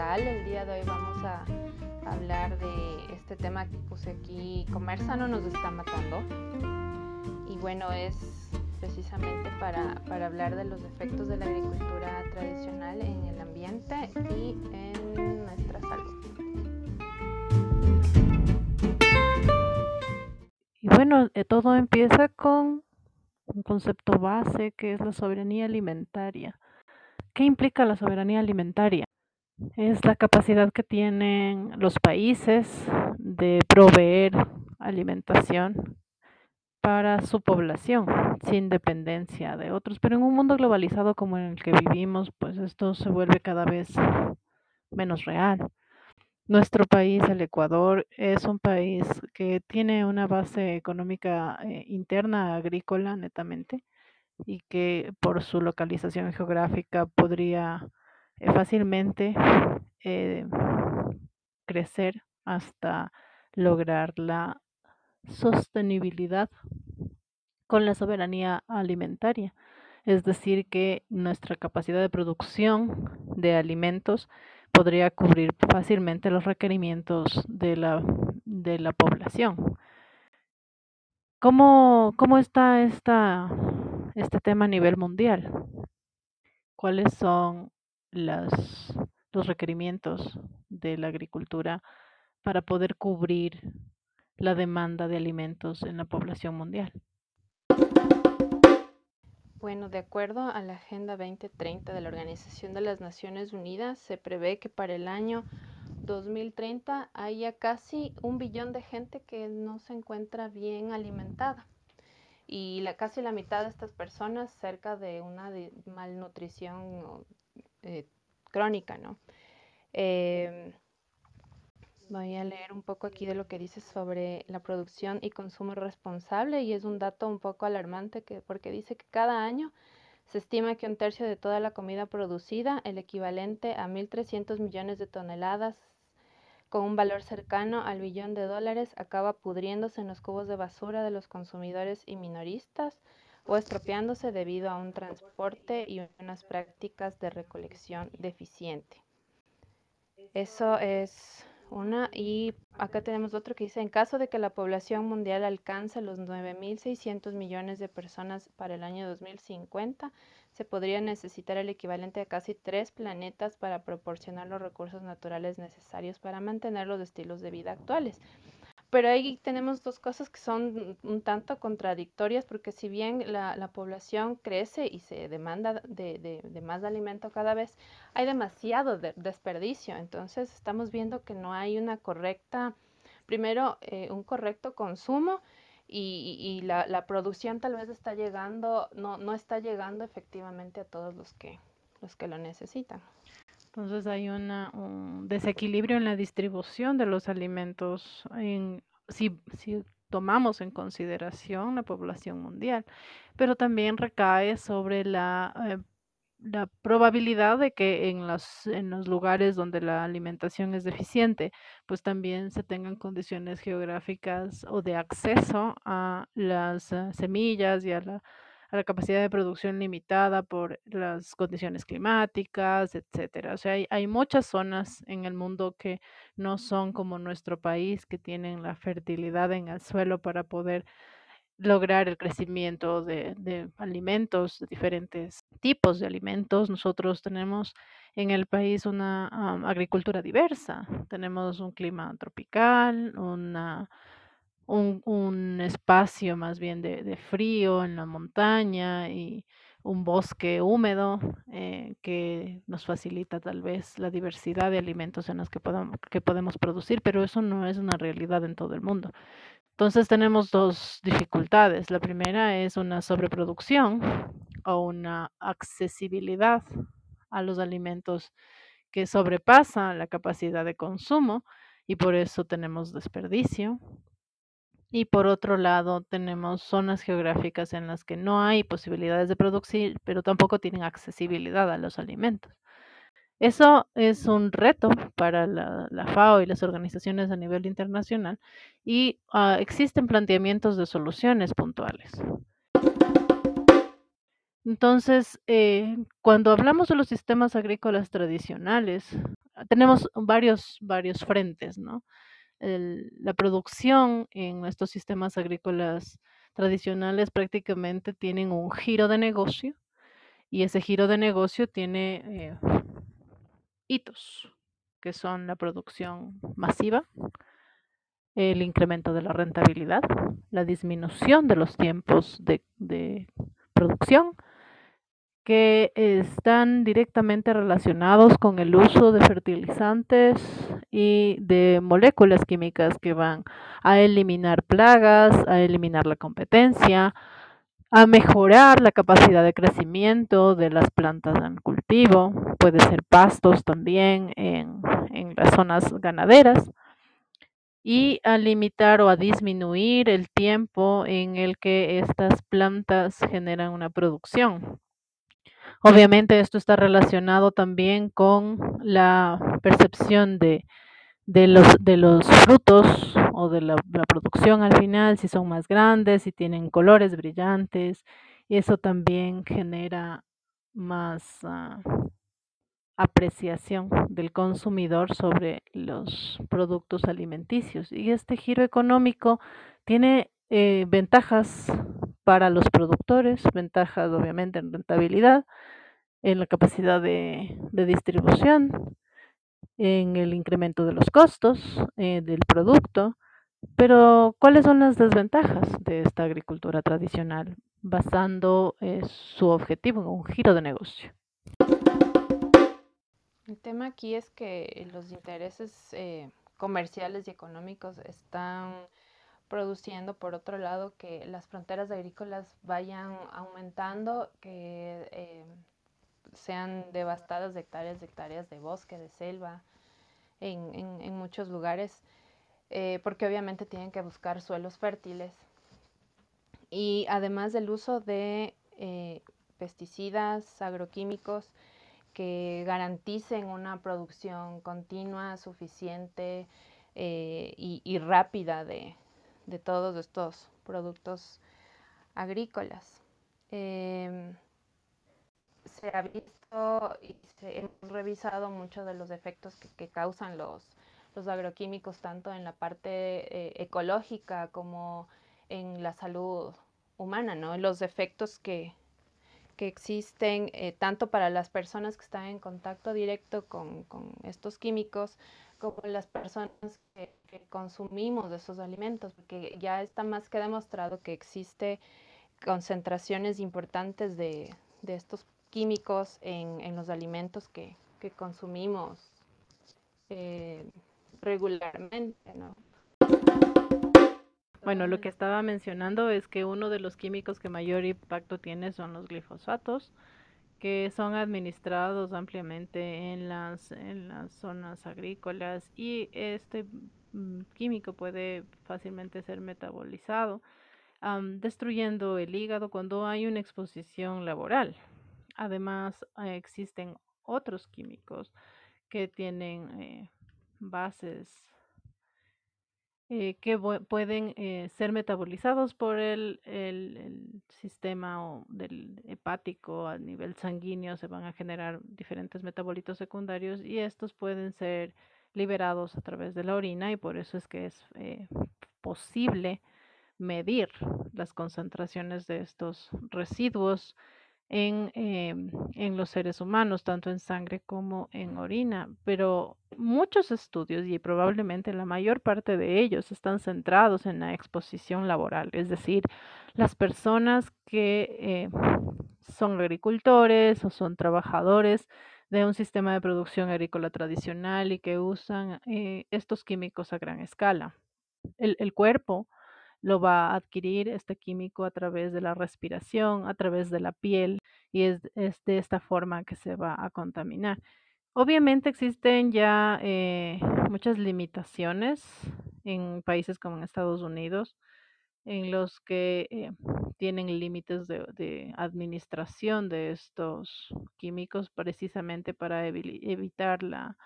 El día de hoy vamos a hablar de este tema que puse aquí, comer sano nos está matando. Y bueno, es precisamente para, para hablar de los efectos de la agricultura tradicional en el ambiente y en nuestra salud. Y bueno, eh, todo empieza con un concepto base que es la soberanía alimentaria. ¿Qué implica la soberanía alimentaria? Es la capacidad que tienen los países de proveer alimentación para su población sin dependencia de otros. Pero en un mundo globalizado como en el que vivimos, pues esto se vuelve cada vez menos real. Nuestro país, el Ecuador, es un país que tiene una base económica eh, interna agrícola netamente y que por su localización geográfica podría fácilmente eh, crecer hasta lograr la sostenibilidad con la soberanía alimentaria. Es decir, que nuestra capacidad de producción de alimentos podría cubrir fácilmente los requerimientos de la, de la población. ¿Cómo, cómo está esta, este tema a nivel mundial? ¿Cuáles son las, los requerimientos de la agricultura para poder cubrir la demanda de alimentos en la población mundial? Bueno, de acuerdo a la Agenda 2030 de la Organización de las Naciones Unidas, se prevé que para el año 2030 haya casi un billón de gente que no se encuentra bien alimentada. Y la, casi la mitad de estas personas cerca de una malnutrición eh, crónica, ¿no? Em, Voy a leer un poco aquí de lo que dice sobre la producción y consumo responsable y es un dato un poco alarmante que, porque dice que cada año se estima que un tercio de toda la comida producida, el equivalente a 1.300 millones de toneladas con un valor cercano al billón de dólares, acaba pudriéndose en los cubos de basura de los consumidores y minoristas o estropeándose debido a un transporte y unas prácticas de recolección deficiente. Eso es una, y acá tenemos otro que dice, en caso de que la población mundial alcance los 9.600 millones de personas para el año 2050, se podría necesitar el equivalente a casi tres planetas para proporcionar los recursos naturales necesarios para mantener los estilos de vida actuales. Pero ahí tenemos dos cosas que son un tanto contradictorias, porque si bien la, población crece y se demanda de, más alimento cada vez, hay demasiado desperdicio. Entonces estamos viendo que no hay una correcta, primero, eh, un correcto consumo y, la, producción tal vez está llegando, no, no está llegando efectivamente a todos los que, los que lo necesitan. Entonces hay una, un desequilibrio en la distribución de los alimentos en, si, tomamos en consideración la población mundial, pero también recae sobre la, eh, probabilidad de que en los, en los lugares donde la alimentación es deficiente, pues también se tengan condiciones geográficas o de acceso a las eh, semillas y a la a la capacidad de producción limitada por las condiciones climáticas, etcétera. O sea, hay, muchas zonas en el mundo que no son como nuestro país, que tienen la fertilidad en el suelo para poder lograr el crecimiento de, alimentos, de diferentes tipos de alimentos. Nosotros tenemos en el país una agricultura diversa. Tenemos un clima tropical, una un, espacio más bien de, frío en la montaña y un bosque húmedo eh, que nos facilita tal vez la diversidad de alimentos en los que, podamos, que podemos producir, pero eso no es una realidad en todo el mundo. Entonces tenemos dos dificultades. La primera es una sobreproducción o una accesibilidad a los alimentos que sobrepasa la capacidad de consumo y por eso tenemos desperdicio. Y por otro lado, tenemos zonas geográficas en las que no hay posibilidades de producir, pero tampoco tienen accesibilidad a los alimentos. Eso es un reto para la, FAO y las organizaciones a nivel internacional y ah, existen planteamientos de soluciones puntuales. Entonces, eh, cuando hablamos de los sistemas agrícolas tradicionales, tenemos varios, varios frentes, ¿no? La producción en estos sistemas agrícolas tradicionales prácticamente tienen un giro de negocio y ese giro de negocio tiene eh, hitos, que son la producción masiva, el incremento de la rentabilidad, la disminución de los tiempos de producción, que están directamente relacionados con el uso de fertilizantes y de moléculas químicas que van a eliminar plagas, a eliminar la competencia, a mejorar la capacidad de crecimiento de las plantas en cultivo, puede ser pastos también en, en las zonas ganaderas y a limitar o a disminuir el tiempo en el que estas plantas generan una producción. Obviamente esto está relacionado también con la percepción de, de, los, de los frutos o de la, producción al final, si son más grandes, si tienen colores brillantes, y eso también genera más ah, apreciación del consumidor sobre los productos alimenticios. Y este giro económico tiene eh, ventajas para los productores, ventajas obviamente en rentabilidad, en la capacidad de, distribución, en el incremento de los costos eh, del producto, pero ¿cuáles son las desventajas de esta agricultura tradicional basando eh, su objetivo en un giro de negocio? El tema aquí es que los intereses comerciales y económicos están produciendo, por otro lado, que las fronteras agrícolas vayan aumentando, que eh, sean devastadas de hectáreas de hectáreas de bosque, de selva, en, muchos lugares, eh, porque obviamente tienen que buscar suelos fértiles. Y además del uso de pesticidas, agroquímicos, que garanticen una producción continua, suficiente eh, y, rápida de, todos estos productos agrícolas. Em, se ha visto y se hemos revisado muchos de los efectos que, causan los, agroquímicos, tanto en la parte eh, ecológica como en la salud humana, ¿no? Los efectos que, que existen eh, tanto para las personas que están en contacto directo con, estos químicos como las personas que, consumimos de esos alimentos, porque ya está más que demostrado que existe concentraciones importantes de, estos químicos en, los alimentos que, consumimos eh, regularmente, ¿no? Bueno, lo que estaba mencionando es que uno de los químicos que mayor impacto tiene son los glifosatos, que son administrados ampliamente en las, en las zonas agrícolas y este mm, químico puede fácilmente ser metabolizado, destruyendo el hígado cuando hay una exposición laboral. Además, eh, existen otros químicos que tienen eh, bases eh, que pueden eh, ser metabolizados por el, el, sistema del hepático a nivel sanguíneo, se van a generar diferentes metabolitos secundarios y estos pueden ser liberados a través de la orina y por eso es que es eh, posible medir las concentraciones de estos residuos en, em, en, los seres humanos, tanto en sangre como en orina. Pero muchos estudios, y probablemente la mayor parte de ellos, están centrados en la exposición laboral, es decir, las personas que eh, son agricultores o son trabajadores de un sistema de producción agrícola tradicional y que usan eh, estos químicos a gran escala. El, el cuerpo lo va a adquirir este químico a través de la respiración, a través de la piel y es, de esta forma que se va a contaminar. Obviamente existen ya eh, muchas limitaciones en países como en Estados Unidos, en los que eh, tienen límites de, administración de estos químicos precisamente para evitar la,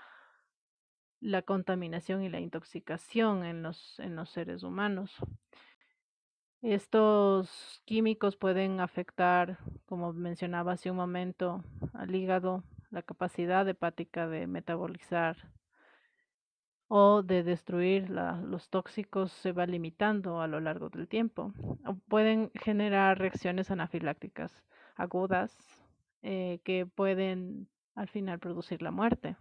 la contaminación y la intoxicación en los, en los seres humanos. Estos químicos pueden afectar, como mencionaba hace un momento, al hígado, la capacidad hepática de metabolizar o de destruir los tóxicos se va limitando a lo largo del tiempo. pueden generar reacciones anafilácticas agudas eh, que pueden al final producir la muerte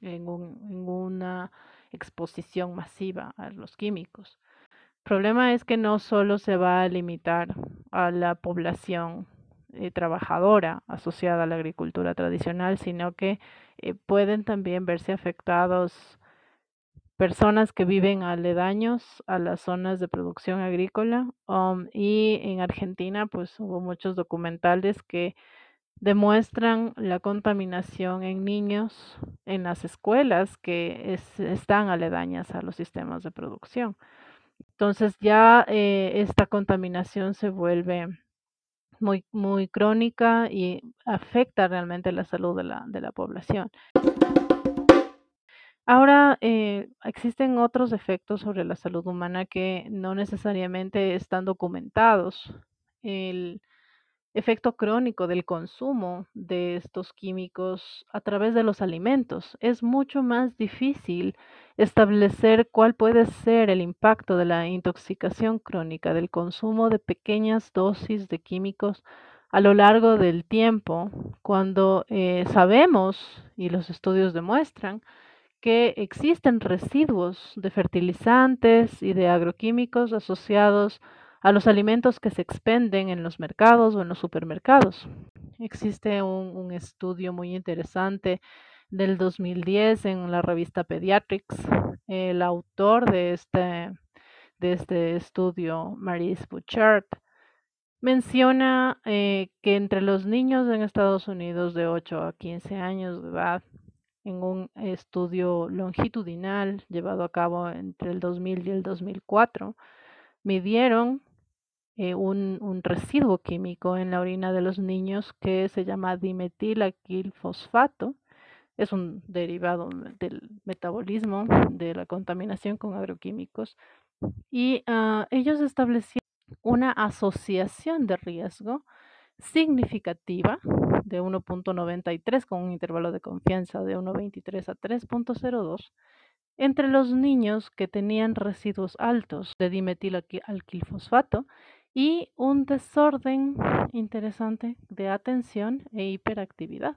en, una exposición masiva a los químicos. El problema es que no solo se va a limitar a la población eh, trabajadora asociada a la agricultura tradicional, sino que eh, pueden también verse afectados personas que viven aledaños a las zonas de producción agrícola. Um, y en Argentina, pues hubo muchos documentales que demuestran la contaminación en niños en las escuelas que están aledañas a los sistemas de producción. Entonces ya eh, esta contaminación se vuelve muy, muy crónica y afecta realmente la salud de la, de la población. Ahora, eh, existen otros efectos sobre la salud humana que no necesariamente están documentados. El efecto crónico del consumo de estos químicos a través de los alimentos. Es mucho más difícil establecer cuál puede ser el impacto de la intoxicación crónica del consumo de pequeñas dosis de químicos a lo largo del tiempo, cuando eh, sabemos, y los estudios demuestran, que existen residuos de fertilizantes y de agroquímicos asociados los alimentos que se expenden en los mercados o en los supermercados. Existe un, estudio muy interesante del 2010 en la revista Pediatrics. El autor de este, de este estudio, Maurice Bouchard, menciona eh, que entre los niños en Estados Unidos de 8 a 15 años de edad en un estudio longitudinal llevado a cabo entre el 2000 y el 2004, midieron eh, un, residuo químico en la orina de los niños que se llama dimetilaquilfosfato. Es un derivado del metabolismo de la contaminación con agroquímicos. Y uh, ellos establecieron una asociación de riesgo significativa de 1.93 con un intervalo de confianza de 1.23 a 3.02 entre los niños que tenían residuos altos de dimetilalquilfosfato y un desorden interesante de atención e hiperactividad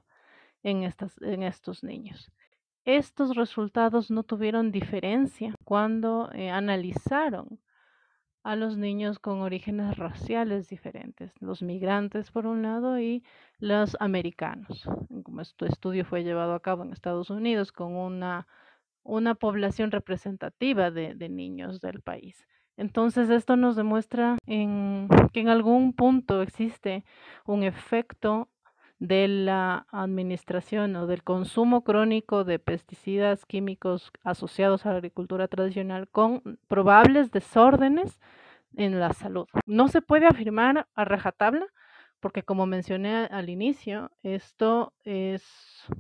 en, estas, en estos niños. Estos resultados no tuvieron diferencia cuando eh, analizaron a los niños con orígenes raciales diferentes, los migrantes por un lado y los americanos. Como este estudio fue llevado a cabo en Estados Unidos con una, una población representativa de, de niños del país. Entonces esto nos demuestra en, que en algún punto existe un efecto de la administración o del consumo crónico de pesticidas químicos asociados a la agricultura tradicional con probables desórdenes en la salud. No se puede afirmar a rajatabla porque como mencioné al inicio, esto es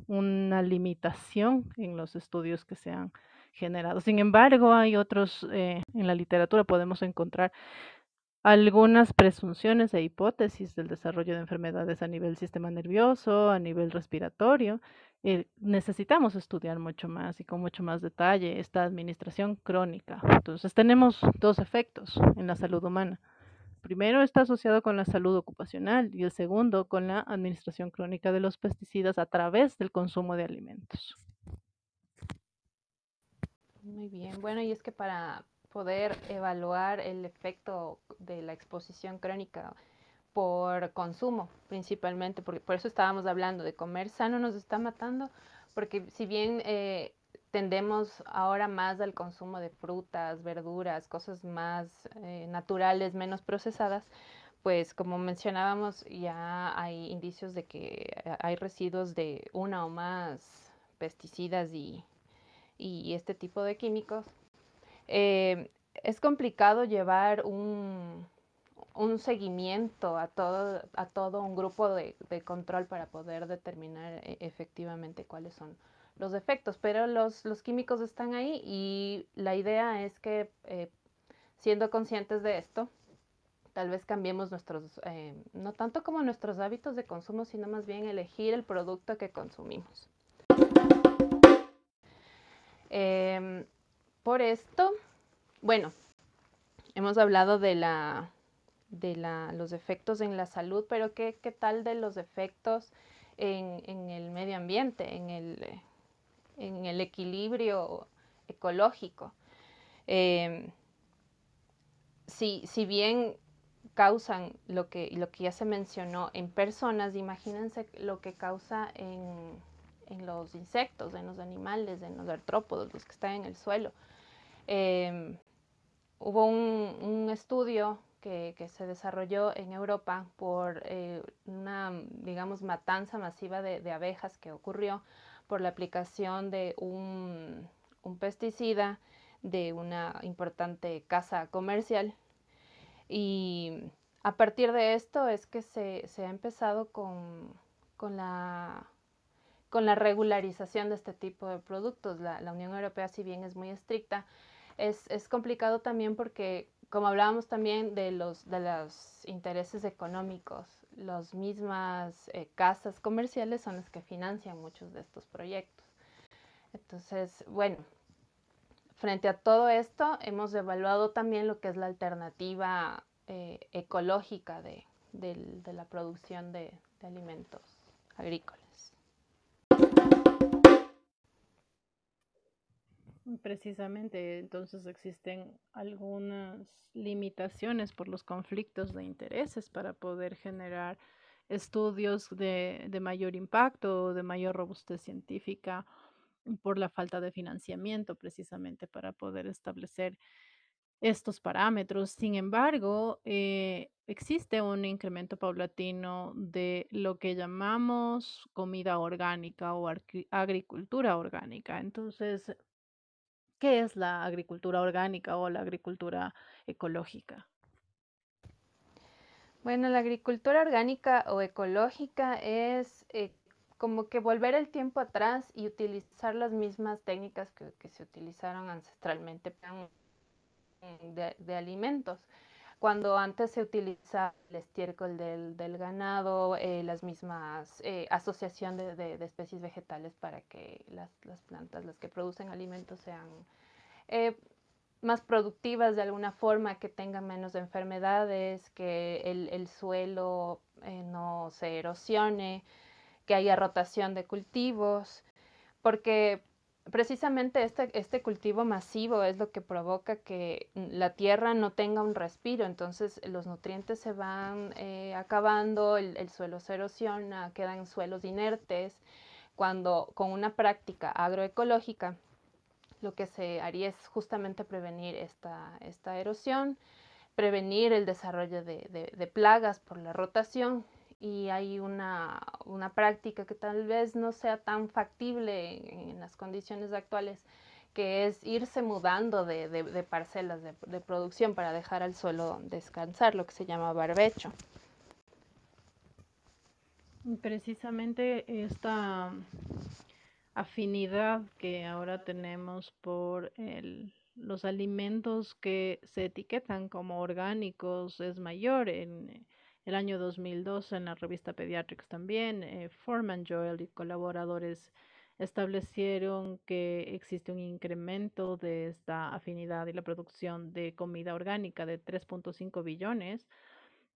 una limitación en los estudios que se han generado. Sin embargo, hay otros, eh, en la literatura podemos encontrar algunas presunciones e hipótesis del desarrollo de enfermedades a nivel sistema nervioso, a nivel respiratorio. Eh, necesitamos estudiar mucho más y con mucho más detalle esta administración crónica. Entonces tenemos dos efectos en la salud humana. Primero está asociado con la salud ocupacional y el segundo con la administración crónica de los pesticidas a través del consumo de alimentos. Muy bien, bueno, y es que para poder evaluar el efecto de la exposición crónica por consumo, principalmente, porque por eso estábamos hablando de comer sano nos está matando, porque si bien eh, tendemos ahora más al consumo de frutas, verduras, cosas más eh, naturales, menos procesadas, pues como mencionábamos, ya hay indicios de que hay residuos de una o más pesticidas y, y este tipo de químicos eh, es complicado llevar un, un seguimiento a todo, a todo un grupo de, control para poder determinar e, efectivamente cuáles son los efectos, pero los, los químicos están ahí y la idea es que eh, siendo conscientes de esto, tal vez cambiemos nuestros, eh, no tanto como nuestros hábitos de consumo, sino más bien elegir el producto que consumimos. Em, por esto, bueno, hemos hablado de la de la, los efectos en la salud, pero ¿qué, qué tal de los efectos en, en, el medio ambiente, en el, en el equilibrio ecológico? Eh, si, si, bien causan lo que, lo que ya se mencionó en personas, imagínense lo que causa en, en los insectos, en los animales, en los artrópodos, los que están en el suelo. Eh, hubo un, un estudio que, que, se desarrolló en Europa por eh, una, digamos, matanza masiva de, de, abejas que ocurrió por la aplicación de un, un, pesticida de una importante casa comercial. Y a partir de esto es que se, se ha empezado con, con, la, con la regularización de este tipo de productos. La, la Unión Europea, si bien es muy estricta, es, es complicado también porque como hablábamos también de los, de los intereses económicos, las mismas eh, casas comerciales son las que financian muchos de estos proyectos. Entonces, bueno, frente a todo esto, hemos evaluado también lo que es la alternativa eh, ecológica de, de, de, la producción de, de alimentos agrícolas. Precisamente, entonces existen algunas limitaciones por los conflictos de intereses para poder generar estudios de, de mayor impacto o de mayor robustez científica por la falta de financiamiento precisamente para poder establecer estos parámetros. Sin embargo, eh, existe un incremento paulatino de lo que llamamos comida orgánica o agricultura orgánica. Entonces, ¿Qué es la agricultura orgánica o la agricultura ecológica? Bueno, la agricultura orgánica o ecológica es eh, como que volver el tiempo atrás y utilizar las mismas técnicas que, se utilizaron ancestralmente de, de, alimentos. Cuando antes se utilizaba el estiércol del, ganado, eh, las mismas eh, asociación de, especies vegetales para que las, plantas, las que producen alimentos, sean eh, más productivas de alguna forma, que tengan menos enfermedades, que el, el suelo eh, no se erosione, que haya rotación de cultivos, porque precisamente este, este cultivo masivo es lo que provoca que la tierra no tenga un respiro, entonces los nutrientes se van eh, acabando, el, el, suelo se erosiona, quedan suelos inertes, cuando con una práctica agroecológica lo que se haría es justamente prevenir esta, esta erosión, prevenir el desarrollo de, de, de, plagas por la rotación y hay una, una, práctica que tal vez no sea tan factible en, las condiciones actuales, que es irse mudando de, de parcelas de, producción para dejar al suelo descansar, lo que se llama barbecho. Precisamente esta afinidad que ahora tenemos por los alimentos que se etiquetan como orgánicos es mayor. En el año 2002 en la revista Pediatrics también, eh, Foreman Joel y colaboradores establecieron que existe un incremento de esta afinidad y la producción de comida orgánica de 3.5 billones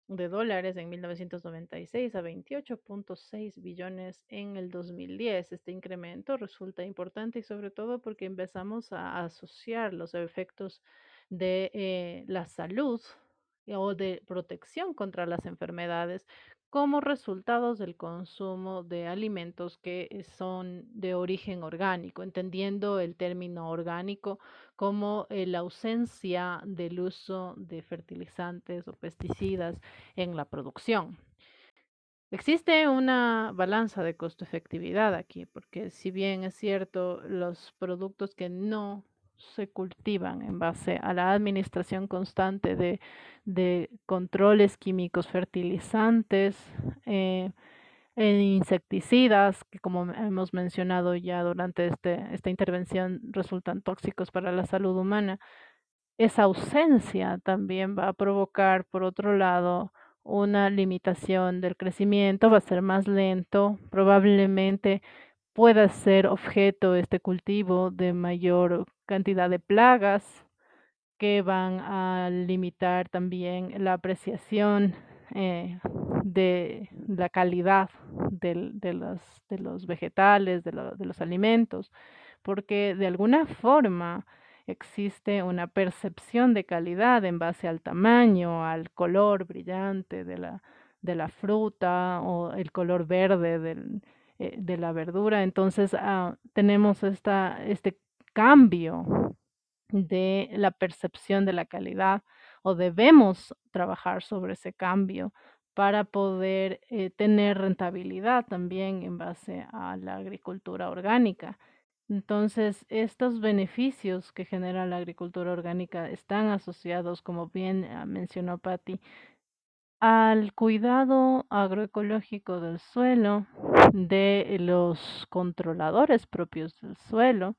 de dólares en 1996 a 28.6 billones en el 2010. Este incremento resulta importante y sobre todo porque empezamos a asociar los efectos de eh, la salud o de protección contra las enfermedades como resultados del consumo de alimentos que eh, son de origen orgánico, entendiendo el término orgánico como eh, la ausencia del uso de fertilizantes o pesticidas en la producción. Existe una balanza de costo-efectividad aquí, porque si bien es cierto, los productos que no se cultivan en base a la administración constante de, de controles químicos, fertilizantes, eh, insecticidas, que como hemos mencionado ya durante este, esta intervención resultan tóxicos para la salud humana. esa ausencia también va a provocar, por otro lado, una limitación del crecimiento, va a ser más lento, probablemente pueda ser objeto este cultivo de mayor cantidad de plagas que van a limitar también la apreciación eh, de la calidad de, los, vegetales, de, lo- de los alimentos, porque de alguna forma existe una percepción de calidad en base al tamaño, al color brillante de la, fruta o el color verde eh, de la verdura. Entonces, ah, tenemos esta, este cambio de la percepción de la calidad o debemos trabajar sobre ese cambio para poder eh, tener rentabilidad también en base a la agricultura orgánica. Entonces, estos beneficios que genera la agricultura orgánica están asociados, como bien ah, mencionó Patti, al cuidado agroecológico del suelo, de los controladores propios del suelo,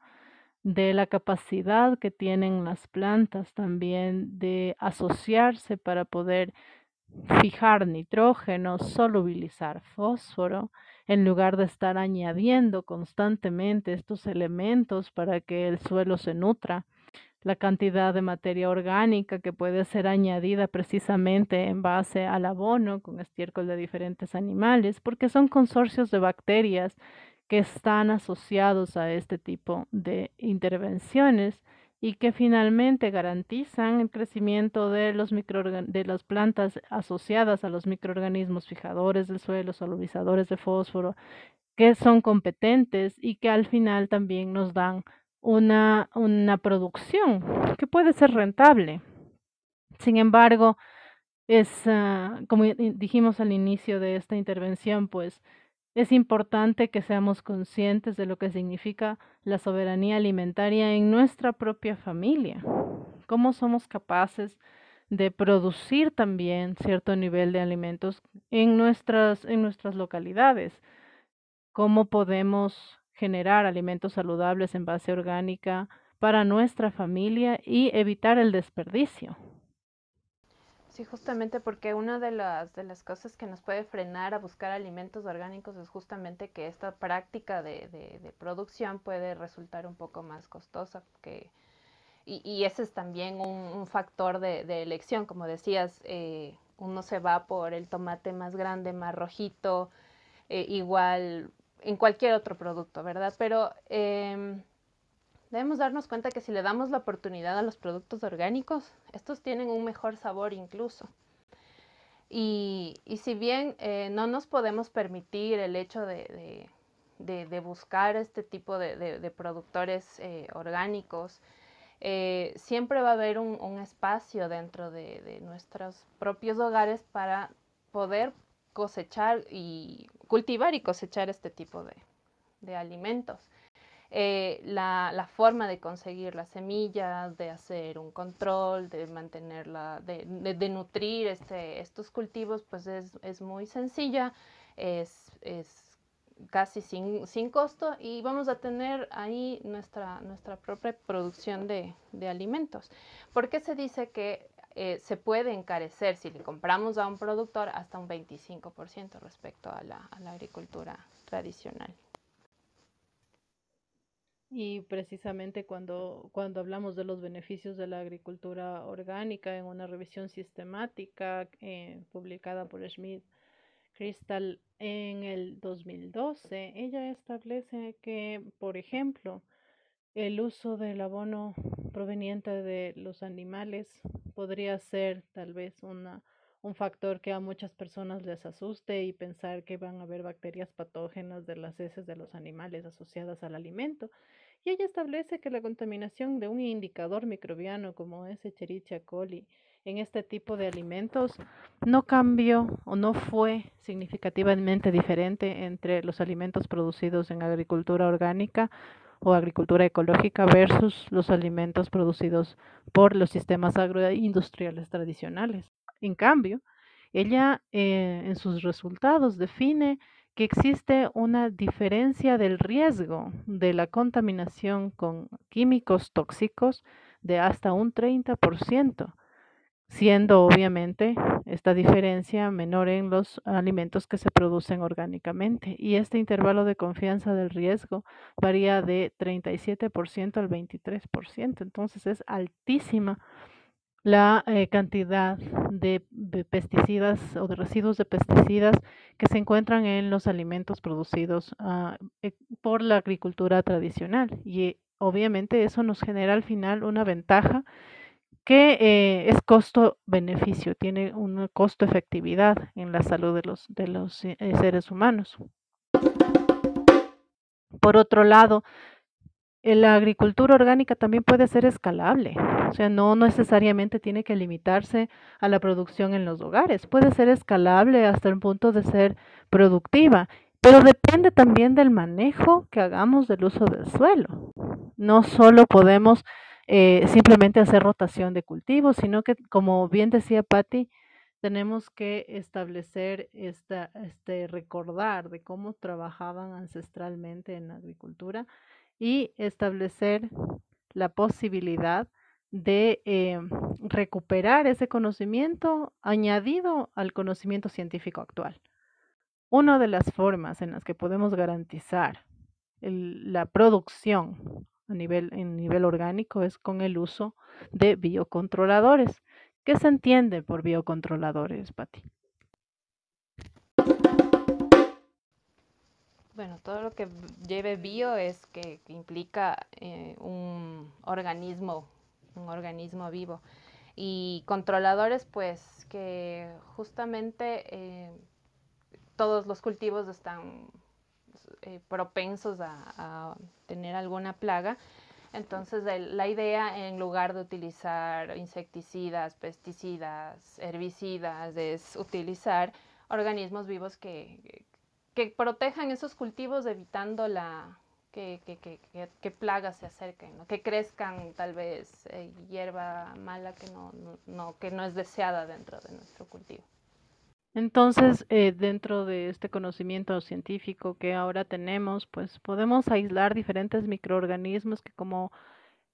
de la capacidad que tienen las plantas también de asociarse para poder fijar nitrógeno, solubilizar fósforo, en lugar de estar añadiendo constantemente estos elementos para que el suelo se nutra. La cantidad de materia orgánica que puede ser añadida precisamente en base al abono con estiércol de diferentes animales, porque son consorcios de bacterias que están asociados a este tipo de intervenciones y que finalmente garantizan el crecimiento de, los de las plantas asociadas a los microorganismos fijadores del suelo, solubilizadores de fósforo, que son competentes y que al final también nos dan una, una producción que puede ser rentable. Sin embargo, es, uh, como dijimos al inicio de esta intervención, pues es importante que seamos conscientes de lo que significa la soberanía alimentaria en nuestra propia familia. Cómo somos capaces de producir también cierto nivel de alimentos en nuestras, en nuestras localidades. Cómo podemos generar alimentos saludables en base orgánica para nuestra familia y evitar el desperdicio. Sí, justamente porque una de las, de las cosas que nos puede frenar a buscar alimentos orgánicos es justamente que esta práctica de, de, producción puede resultar un poco más costosa. Que, y, y ese es también un, factor de, de, elección, como decías, eh, uno se va por el tomate más grande, más rojito, eh, igual en cualquier otro producto, ¿verdad? Pero eh, debemos darnos cuenta que si le damos la oportunidad a los productos orgánicos, estos tienen un mejor sabor incluso. Y, si bien eh, no nos podemos permitir el hecho de, buscar este tipo de, productores eh, orgánicos, eh, siempre va a haber un, un espacio dentro de, nuestros propios hogares para poder cosechar y cultivar y cosechar este tipo de alimentos. Eh, la, forma de conseguir las semillas, de hacer un control, de mantenerla, de, nutrir este, estos cultivos, pues es, es muy sencilla, es, es casi sin, sin, costo y vamos a tener ahí nuestra, nuestra propia producción de, de alimentos. ¿Por qué se dice que eh, se puede encarecer si le compramos a un productor hasta un 25% respecto a la agricultura tradicional. Y precisamente cuando, cuando hablamos de los beneficios de la agricultura orgánica en una revisión sistemática eh, publicada por Schmidt Crystal en el 2012, ella establece que, por ejemplo, el uso del abono proveniente de los animales podría ser tal vez una, un factor que a muchas personas les asuste y pensar que van a haber bacterias patógenas de las heces de los animales asociadas al alimento. Y ella establece que la contaminación de un indicador microbiano como es Escherichia coli en este tipo de alimentos no cambió o no fue significativamente diferente entre los alimentos producidos en agricultura orgánica o agricultura ecológica versus los alimentos producidos por los sistemas agroindustriales tradicionales. En cambio, ella eh, en sus resultados define que existe una diferencia del riesgo de la contaminación con químicos tóxicos de hasta un 30%, siendo obviamente esta diferencia menor en los alimentos que se producen orgánicamente. Y este intervalo de confianza del riesgo varía de 37% al 23%, entonces es altísima la eh, cantidad de, pesticidas o de residuos de pesticidas que se encuentran en los alimentos producidos ah, eh, por la agricultura tradicional. Y obviamente eso nos genera al final una ventaja que eh, es costo-beneficio, tiene un costo-efectividad en la salud de los, de los seres humanos. Por otro lado, la agricultura orgánica también puede ser escalable, o sea, no necesariamente tiene que limitarse a la producción en los hogares, puede ser escalable hasta el punto de ser productiva, pero depende también del manejo que hagamos del uso del suelo. No solo podemos eh, simplemente hacer rotación de cultivos, sino que, como bien decía Patti, tenemos que establecer esta, este recordar de cómo trabajaban ancestralmente en la agricultura y establecer la posibilidad de eh, recuperar ese conocimiento añadido al conocimiento científico actual. Una de las formas en las que podemos garantizar la producción a nivel, en nivel orgánico es con el uso de biocontroladores. ¿Qué se entiende por biocontroladores, Patti? Bueno, todo lo que lleve bio es que, implica eh, un organismo, un organismo vivo. Y controladores, pues que justamente eh, todos los cultivos están eh, propensos a, tener alguna plaga. Entonces, la idea en lugar de utilizar insecticidas, pesticidas, herbicidas, es utilizar organismos vivos que, que protejan esos cultivos evitando la que, que, plagas se acerquen, que crezcan tal vez eh, hierba mala que no, no, que no es deseada dentro de nuestro cultivo. Entonces, eh, dentro de este conocimiento científico que ahora tenemos, pues podemos aislar diferentes microorganismos que como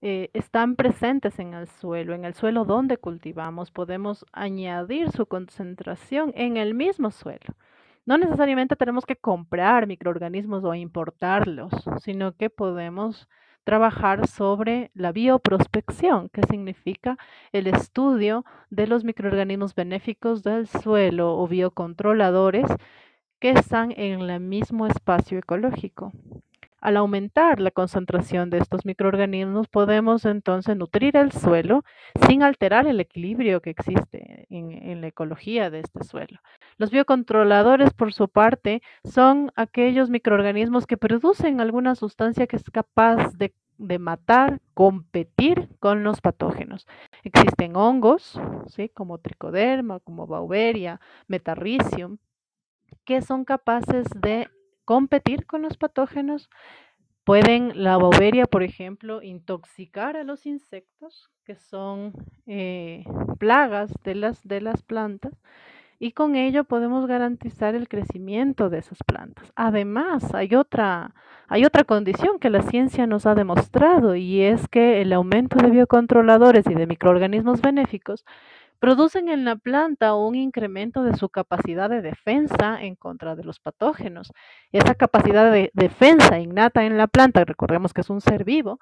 eh, están presentes en el suelo, en el suelo donde cultivamos, podemos añadir su concentración en el mismo suelo. No necesariamente tenemos que comprar microorganismos o importarlos, sino que podemos trabajar sobre la bioprospección, que significa el estudio de los microorganismos benéficos del suelo o biocontroladores que están en el mismo espacio ecológico. Al aumentar la concentración de estos microorganismos, podemos entonces nutrir el suelo sin alterar el equilibrio que existe en, la ecología de este suelo. Los biocontroladores, por su parte, son aquellos microorganismos que producen alguna sustancia que es capaz de, matar, competir con los patógenos. Existen hongos, ¿sí? como tricoderma, como bauberia, metarricium, que son capaces de competir con los patógenos. Pueden, la boveria, por ejemplo, intoxicar a los insectos, que son eh, plagas de las, de las plantas, y con ello podemos garantizar el crecimiento de esas plantas. Además, hay otra, hay otra condición que la ciencia nos ha demostrado y es que el aumento de biocontroladores y de microorganismos benéficos producen en la planta un incremento de su capacidad de defensa en contra de los patógenos. Esa capacidad de defensa innata en la planta, recordemos que es un ser vivo,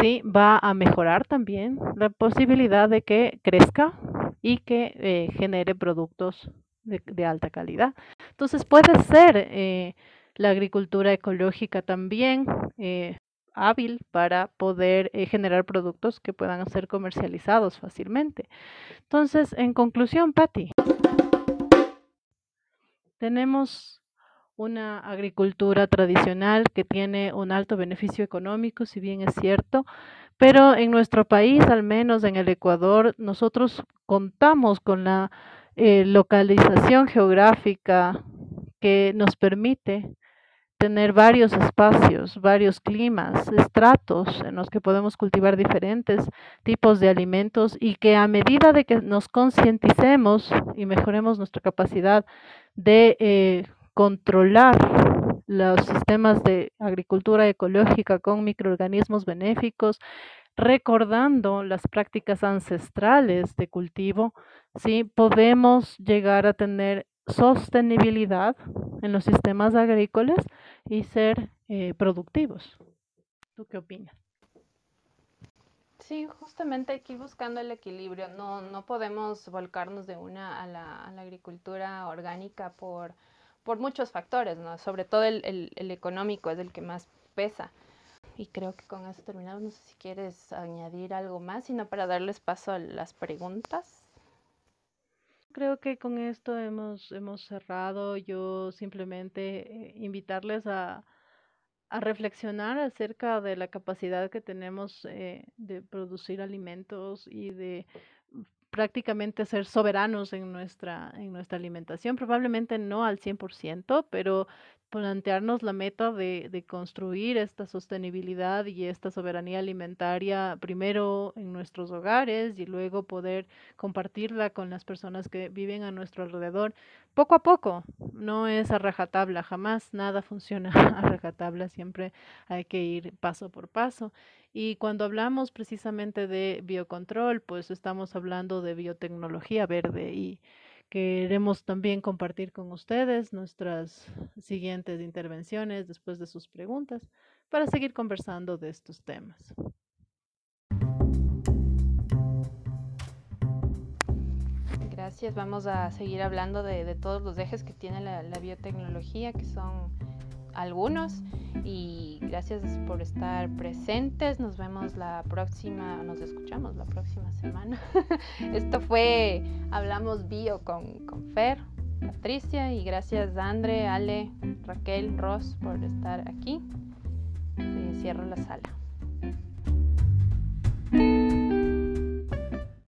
¿sí? va a mejorar también la posibilidad de que crezca y que eh, genere productos de, alta calidad. Entonces puede ser eh, la agricultura ecológica también eh, hábil para poder eh, generar productos que puedan ser comercializados fácilmente. Entonces, en conclusión, Patti, tenemos una agricultura tradicional que tiene un alto beneficio económico, si bien es cierto, pero en nuestro país, al menos en el Ecuador, nosotros contamos con la eh, localización geográfica que nos permite tener varios espacios, varios climas, estratos en los que podemos cultivar diferentes tipos de alimentos y que a medida de que nos concienticemos y mejoremos nuestra capacidad de eh, controlar los sistemas de agricultura ecológica con microorganismos benéficos, recordando las prácticas ancestrales de cultivo, ¿sí? podemos llegar a tener sostenibilidad en los sistemas agrícolas y ser eh, productivos. ¿Tú qué opinas? Sí, justamente ir buscando el equilibrio. No, no podemos volcarnos de una a la, agricultura orgánica por, por, muchos factores, ¿no? Sobre todo el, el, económico es el que más pesa. Y creo que con eso terminamos. No sé si quieres añadir algo más, sino para darles paso a las preguntas. Creo que con esto hemos, hemos cerrado. Yo simplemente eh, invitarles a, a reflexionar acerca de la capacidad que tenemos eh, de producir alimentos y de prácticamente ser soberanos en nuestra, en nuestra alimentación. Probablemente no al 100%, pero plantearnos la meta de, construir esta sostenibilidad y esta soberanía alimentaria primero en nuestros hogares y luego poder compartirla con las personas que viven a nuestro alrededor poco a poco. No es a rajatabla, jamás nada funciona a rajatabla, siempre hay que ir paso por paso. Y cuando hablamos precisamente de biocontrol, pues estamos hablando de biotecnología verde y Queremos también compartir con ustedes nuestras siguientes intervenciones después de sus preguntas para seguir conversando de estos temas. Gracias. Vamos a seguir hablando de, todos los ejes que tiene la biotecnología, que son algunos y gracias por estar presentes. Nos vemos la próxima, nos escuchamos la próxima semana. Esto fue Hablamos Bio con, con Fer, Patricia y gracias Andre, Ale, Raquel, Ross por estar aquí. Cierro la sala.